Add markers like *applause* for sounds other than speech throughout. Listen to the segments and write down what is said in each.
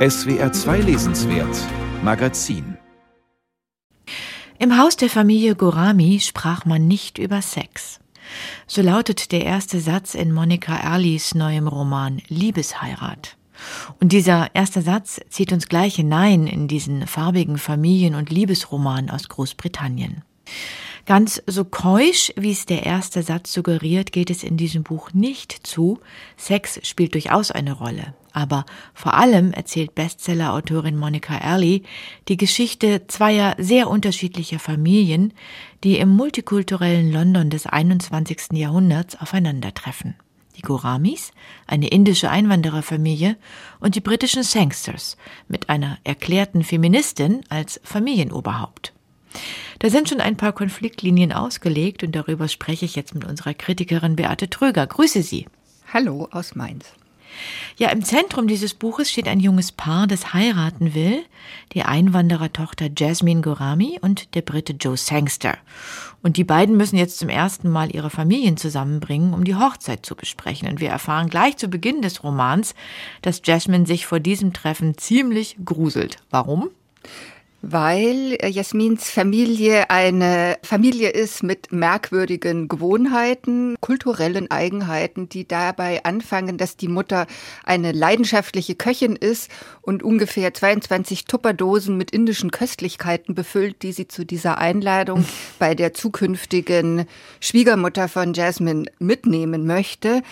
SWR 2 Lesenswert Magazin Im Haus der Familie Gorami sprach man nicht über Sex. So lautet der erste Satz in Monika Erlis neuem Roman Liebesheirat. Und dieser erste Satz zieht uns gleich hinein in diesen farbigen Familien- und Liebesroman aus Großbritannien. Ganz so keusch, wie es der erste Satz suggeriert, geht es in diesem Buch nicht zu. Sex spielt durchaus eine Rolle. Aber vor allem erzählt Bestseller-Autorin Monica Early die Geschichte zweier sehr unterschiedlicher Familien, die im multikulturellen London des 21. Jahrhunderts aufeinandertreffen. Die Goramis, eine indische Einwandererfamilie, und die britischen Sangsters mit einer erklärten Feministin als Familienoberhaupt. Da sind schon ein paar Konfliktlinien ausgelegt und darüber spreche ich jetzt mit unserer Kritikerin Beate Tröger. Grüße Sie. Hallo aus Mainz. Ja, im Zentrum dieses Buches steht ein junges Paar, das heiraten will, die Einwanderertochter Jasmine Gorami und der Brite Joe Sangster. Und die beiden müssen jetzt zum ersten Mal ihre Familien zusammenbringen, um die Hochzeit zu besprechen. Und wir erfahren gleich zu Beginn des Romans, dass Jasmine sich vor diesem Treffen ziemlich gruselt. Warum? Weil äh, Jasmins Familie eine Familie ist mit merkwürdigen Gewohnheiten, kulturellen Eigenheiten, die dabei anfangen, dass die Mutter eine leidenschaftliche Köchin ist und ungefähr 22 Tupperdosen mit indischen Köstlichkeiten befüllt, die sie zu dieser Einladung bei der zukünftigen Schwiegermutter von Jasmine mitnehmen möchte.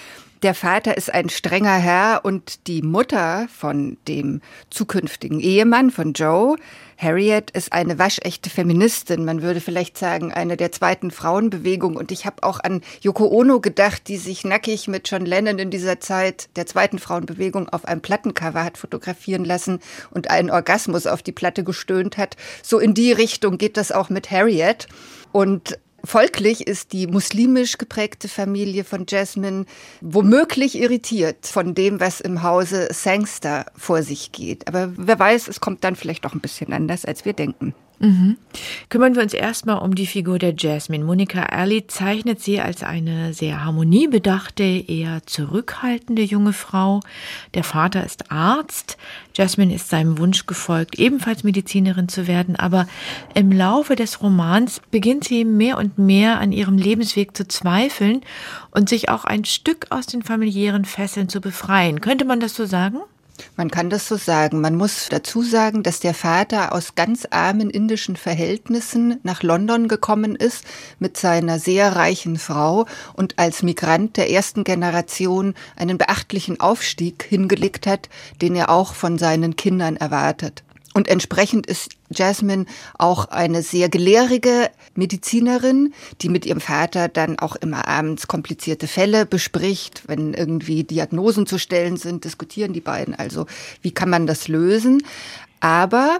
Der Vater ist ein strenger Herr und die Mutter von dem zukünftigen Ehemann von Joe, Harriet, ist eine waschechte Feministin. Man würde vielleicht sagen, eine der zweiten Frauenbewegung. Und ich habe auch an Yoko Ono gedacht, die sich nackig mit John Lennon in dieser Zeit der zweiten Frauenbewegung auf einem Plattencover hat fotografieren lassen und einen Orgasmus auf die Platte gestöhnt hat. So in die Richtung geht das auch mit Harriet. Und Folglich ist die muslimisch geprägte Familie von Jasmine womöglich irritiert von dem, was im Hause Sangster vor sich geht. Aber wer weiß, es kommt dann vielleicht doch ein bisschen anders, als wir denken. Mhm. Kümmern wir uns erstmal um die Figur der Jasmine. Monika Early zeichnet sie als eine sehr harmoniebedachte, eher zurückhaltende junge Frau. Der Vater ist Arzt. Jasmine ist seinem Wunsch gefolgt, ebenfalls Medizinerin zu werden. Aber im Laufe des Romans beginnt sie mehr und mehr an ihrem Lebensweg zu zweifeln und sich auch ein Stück aus den familiären Fesseln zu befreien. Könnte man das so sagen? Man kann das so sagen. Man muss dazu sagen, dass der Vater aus ganz armen indischen Verhältnissen nach London gekommen ist mit seiner sehr reichen Frau und als Migrant der ersten Generation einen beachtlichen Aufstieg hingelegt hat, den er auch von seinen Kindern erwartet. Und entsprechend ist Jasmine auch eine sehr gelehrige Medizinerin, die mit ihrem Vater dann auch immer abends komplizierte Fälle bespricht. Wenn irgendwie Diagnosen zu stellen sind, diskutieren die beiden also, wie kann man das lösen. Aber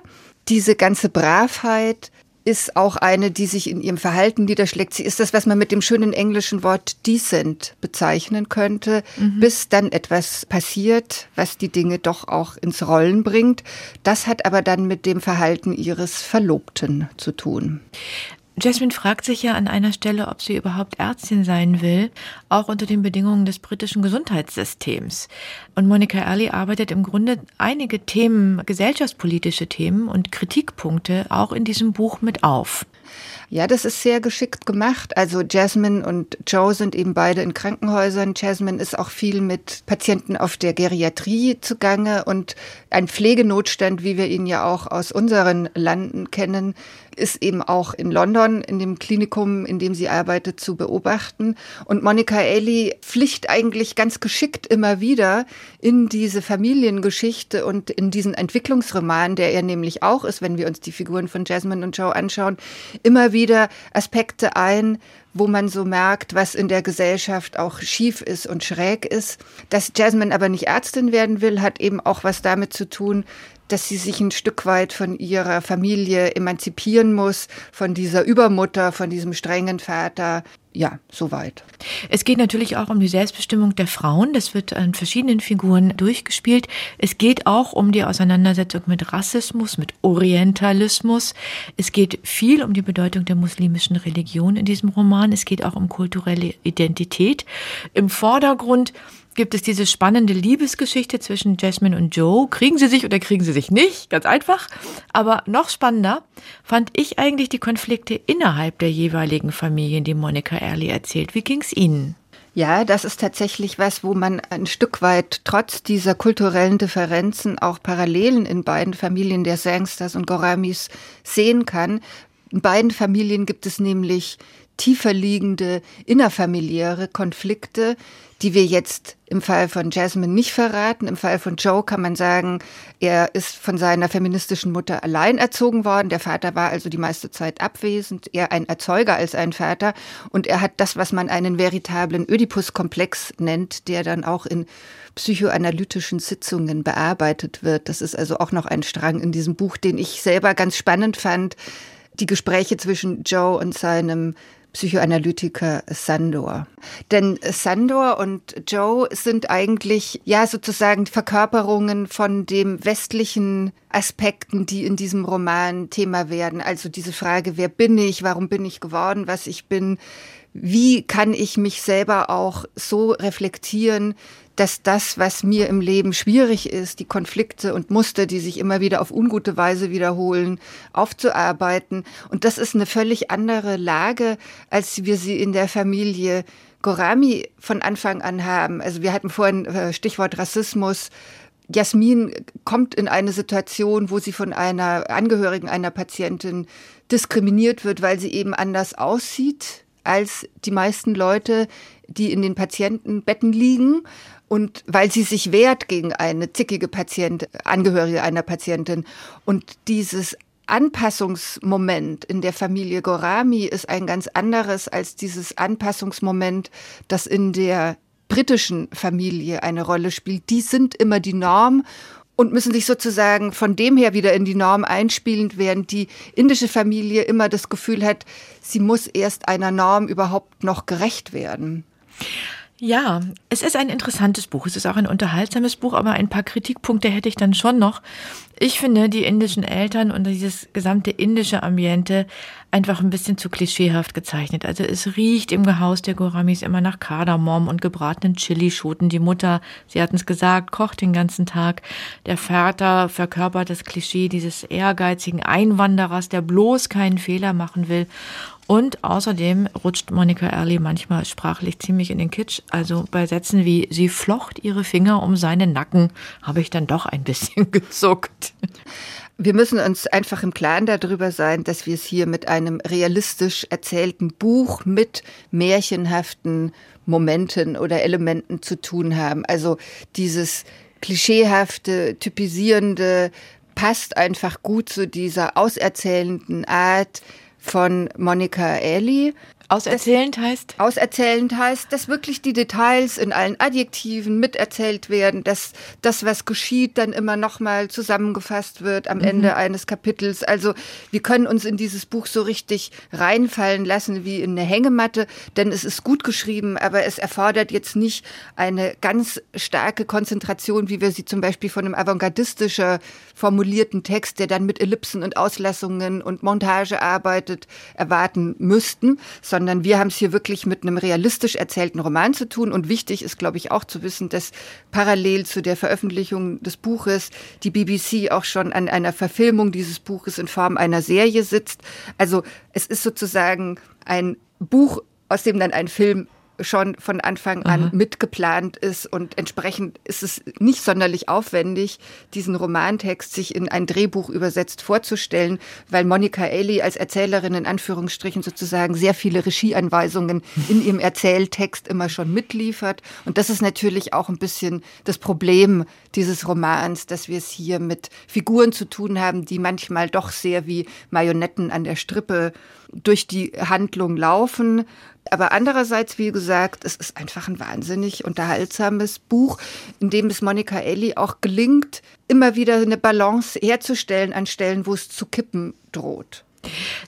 diese ganze Bravheit, ist auch eine, die sich in ihrem Verhalten niederschlägt. Sie ist das, was man mit dem schönen englischen Wort decent bezeichnen könnte, mhm. bis dann etwas passiert, was die Dinge doch auch ins Rollen bringt. Das hat aber dann mit dem Verhalten ihres Verlobten zu tun. Jasmine fragt sich ja an einer Stelle, ob sie überhaupt Ärztin sein will, auch unter den Bedingungen des britischen Gesundheitssystems. Und Monica Early arbeitet im Grunde einige Themen, gesellschaftspolitische Themen und Kritikpunkte auch in diesem Buch mit auf. Ja, das ist sehr geschickt gemacht. Also Jasmine und Joe sind eben beide in Krankenhäusern. Jasmine ist auch viel mit Patienten auf der Geriatrie zugange und ein Pflegenotstand, wie wir ihn ja auch aus unseren Landen kennen, ist eben auch in London, in dem Klinikum, in dem sie arbeitet, zu beobachten. Und Monica Ely pflicht eigentlich ganz geschickt immer wieder in diese Familiengeschichte und in diesen Entwicklungsroman, der er nämlich auch ist, wenn wir uns die Figuren von Jasmine und Joe anschauen, immer wieder Aspekte ein, wo man so merkt, was in der Gesellschaft auch schief ist und schräg ist. Dass Jasmine aber nicht Ärztin werden will, hat eben auch was damit zu tun, dass sie sich ein Stück weit von ihrer Familie emanzipieren muss, von dieser Übermutter, von diesem strengen Vater. Ja, soweit. Es geht natürlich auch um die Selbstbestimmung der Frauen. Das wird an verschiedenen Figuren durchgespielt. Es geht auch um die Auseinandersetzung mit Rassismus, mit Orientalismus. Es geht viel um die Bedeutung der muslimischen Religion in diesem Roman. Es geht auch um kulturelle Identität. Im Vordergrund gibt es diese spannende Liebesgeschichte zwischen Jasmine und Joe. Kriegen sie sich oder kriegen sie sich nicht? Ganz einfach. Aber noch spannender fand ich eigentlich die Konflikte innerhalb der jeweiligen Familien, die Monica Early erzählt. Wie ging's Ihnen? Ja, das ist tatsächlich was, wo man ein Stück weit trotz dieser kulturellen Differenzen auch Parallelen in beiden Familien der Sangsters und Goramis sehen kann. In beiden Familien gibt es nämlich tiefer liegende innerfamiliäre Konflikte, die wir jetzt im Fall von Jasmine nicht verraten. Im Fall von Joe kann man sagen, er ist von seiner feministischen Mutter allein erzogen worden. Der Vater war also die meiste Zeit abwesend, eher ein Erzeuger als ein Vater. Und er hat das, was man einen veritablen Oedipus-Komplex nennt, der dann auch in psychoanalytischen Sitzungen bearbeitet wird. Das ist also auch noch ein Strang in diesem Buch, den ich selber ganz spannend fand. Die Gespräche zwischen Joe und seinem Psychoanalytiker Sandor. Denn Sandor und Joe sind eigentlich ja sozusagen Verkörperungen von dem westlichen Aspekten, die in diesem Roman Thema werden. Also diese Frage, wer bin ich, warum bin ich geworden, was ich bin, wie kann ich mich selber auch so reflektieren, dass das, was mir im Leben schwierig ist, die Konflikte und Muster, die sich immer wieder auf ungute Weise wiederholen, aufzuarbeiten. Und das ist eine völlig andere Lage, als wir sie in der Familie Gorami von Anfang an haben. Also wir hatten vorhin äh, Stichwort Rassismus. Jasmin kommt in eine Situation, wo sie von einer Angehörigen einer Patientin diskriminiert wird, weil sie eben anders aussieht als die meisten Leute, die in den Patientenbetten liegen und weil sie sich wehrt gegen eine zickige Patient, Angehörige einer Patientin. Und dieses Anpassungsmoment in der Familie Gorami ist ein ganz anderes als dieses Anpassungsmoment, das in der britischen Familie eine Rolle spielt. Die sind immer die Norm und müssen sich sozusagen von dem her wieder in die Norm einspielen, während die indische Familie immer das Gefühl hat, sie muss erst einer Norm überhaupt noch gerecht werden. Ja, es ist ein interessantes Buch. Es ist auch ein unterhaltsames Buch, aber ein paar Kritikpunkte hätte ich dann schon noch. Ich finde die indischen Eltern und dieses gesamte indische Ambiente einfach ein bisschen zu klischeehaft gezeichnet. Also es riecht im Haus der Goramis immer nach Kardamom und gebratenen Chilischoten. Die Mutter, sie hatten es gesagt, kocht den ganzen Tag. Der Vater verkörpert das Klischee dieses ehrgeizigen Einwanderers, der bloß keinen Fehler machen will. Und außerdem rutscht Monika Early manchmal sprachlich ziemlich in den Kitsch. Also bei Sätzen wie sie flocht ihre Finger um seinen Nacken, habe ich dann doch ein bisschen *laughs* gezuckt. Wir müssen uns einfach im Klaren darüber sein, dass wir es hier mit einem realistisch erzählten Buch mit märchenhaften Momenten oder Elementen zu tun haben. Also dieses klischeehafte, typisierende passt einfach gut zu dieser auserzählenden Art, von Monika Eli. Auserzählend heißt? Auserzählend heißt, dass wirklich die Details in allen Adjektiven miterzählt werden, dass das, was geschieht, dann immer nochmal zusammengefasst wird am mhm. Ende eines Kapitels. Also wir können uns in dieses Buch so richtig reinfallen lassen wie in eine Hängematte, denn es ist gut geschrieben, aber es erfordert jetzt nicht eine ganz starke Konzentration, wie wir sie zum Beispiel von einem avantgardistischer formulierten Text, der dann mit Ellipsen und Auslassungen und Montage arbeitet, erwarten müssten, sondern wir haben es hier wirklich mit einem realistisch erzählten Roman zu tun. Und wichtig ist, glaube ich, auch zu wissen, dass parallel zu der Veröffentlichung des Buches die BBC auch schon an einer Verfilmung dieses Buches in Form einer Serie sitzt. Also es ist sozusagen ein Buch, aus dem dann ein Film schon von Anfang an Aha. mitgeplant ist und entsprechend ist es nicht sonderlich aufwendig, diesen Romantext sich in ein Drehbuch übersetzt vorzustellen, weil Monika Eli als Erzählerin in Anführungsstrichen sozusagen sehr viele Regieanweisungen *laughs* in ihrem Erzähltext immer schon mitliefert und das ist natürlich auch ein bisschen das Problem dieses Romans, dass wir es hier mit Figuren zu tun haben, die manchmal doch sehr wie Marionetten an der Strippe durch die Handlung laufen aber andererseits, wie gesagt, es ist einfach ein wahnsinnig unterhaltsames Buch, in dem es Monika Elli auch gelingt, immer wieder eine Balance herzustellen an Stellen, wo es zu kippen droht.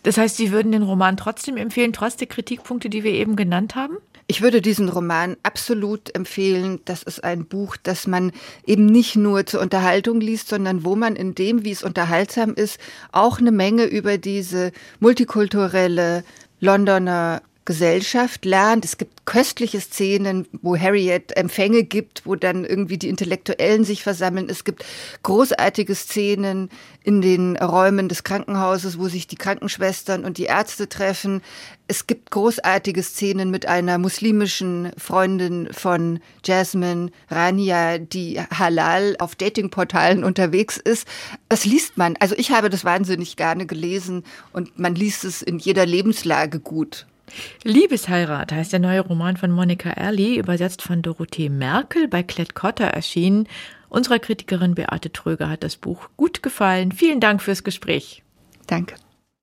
Das heißt, Sie würden den Roman trotzdem empfehlen, trotz der Kritikpunkte, die wir eben genannt haben? Ich würde diesen Roman absolut empfehlen. Das ist ein Buch, das man eben nicht nur zur Unterhaltung liest, sondern wo man in dem, wie es unterhaltsam ist, auch eine Menge über diese multikulturelle Londoner Gesellschaft lernt. Es gibt köstliche Szenen, wo Harriet Empfänge gibt, wo dann irgendwie die Intellektuellen sich versammeln. Es gibt großartige Szenen in den Räumen des Krankenhauses, wo sich die Krankenschwestern und die Ärzte treffen. Es gibt großartige Szenen mit einer muslimischen Freundin von Jasmine, Rania, die halal auf Datingportalen unterwegs ist. Das liest man. Also ich habe das wahnsinnig gerne gelesen und man liest es in jeder Lebenslage gut. Liebesheirat heißt der neue Roman von Monika Erli, übersetzt von Dorothee Merkel, bei Klett Cotta erschienen. Unserer Kritikerin Beate Tröger hat das Buch gut gefallen. Vielen Dank fürs Gespräch. Danke.